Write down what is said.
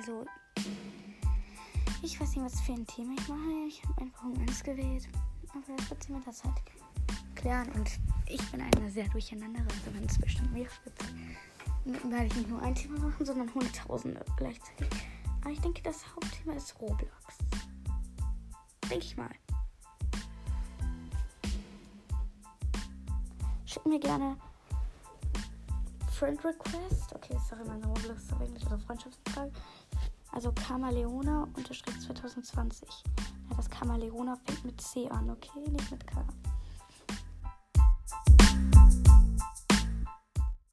Also, ich weiß nicht, was für ein Thema ich mache. Ich habe einfach um eins gewählt. Aber das wird sie mir das halt klären. Und ich bin eine sehr durcheinandere. Also, wenn es bestimmt mehrere gibt, werde ich nicht nur ein Thema machen, sondern hunderttausende gleichzeitig. Aber ich denke, das Hauptthema ist Roblox. Denke ich mal. Schick mir gerne Friend Request. Okay, sorry, meine Roblox ist auf Englisch, also Freundschaftsanfrage. Also Kamaleona unterschrift 2020. Ja, das Kamaleona fängt mit C an, okay? Nicht mit K.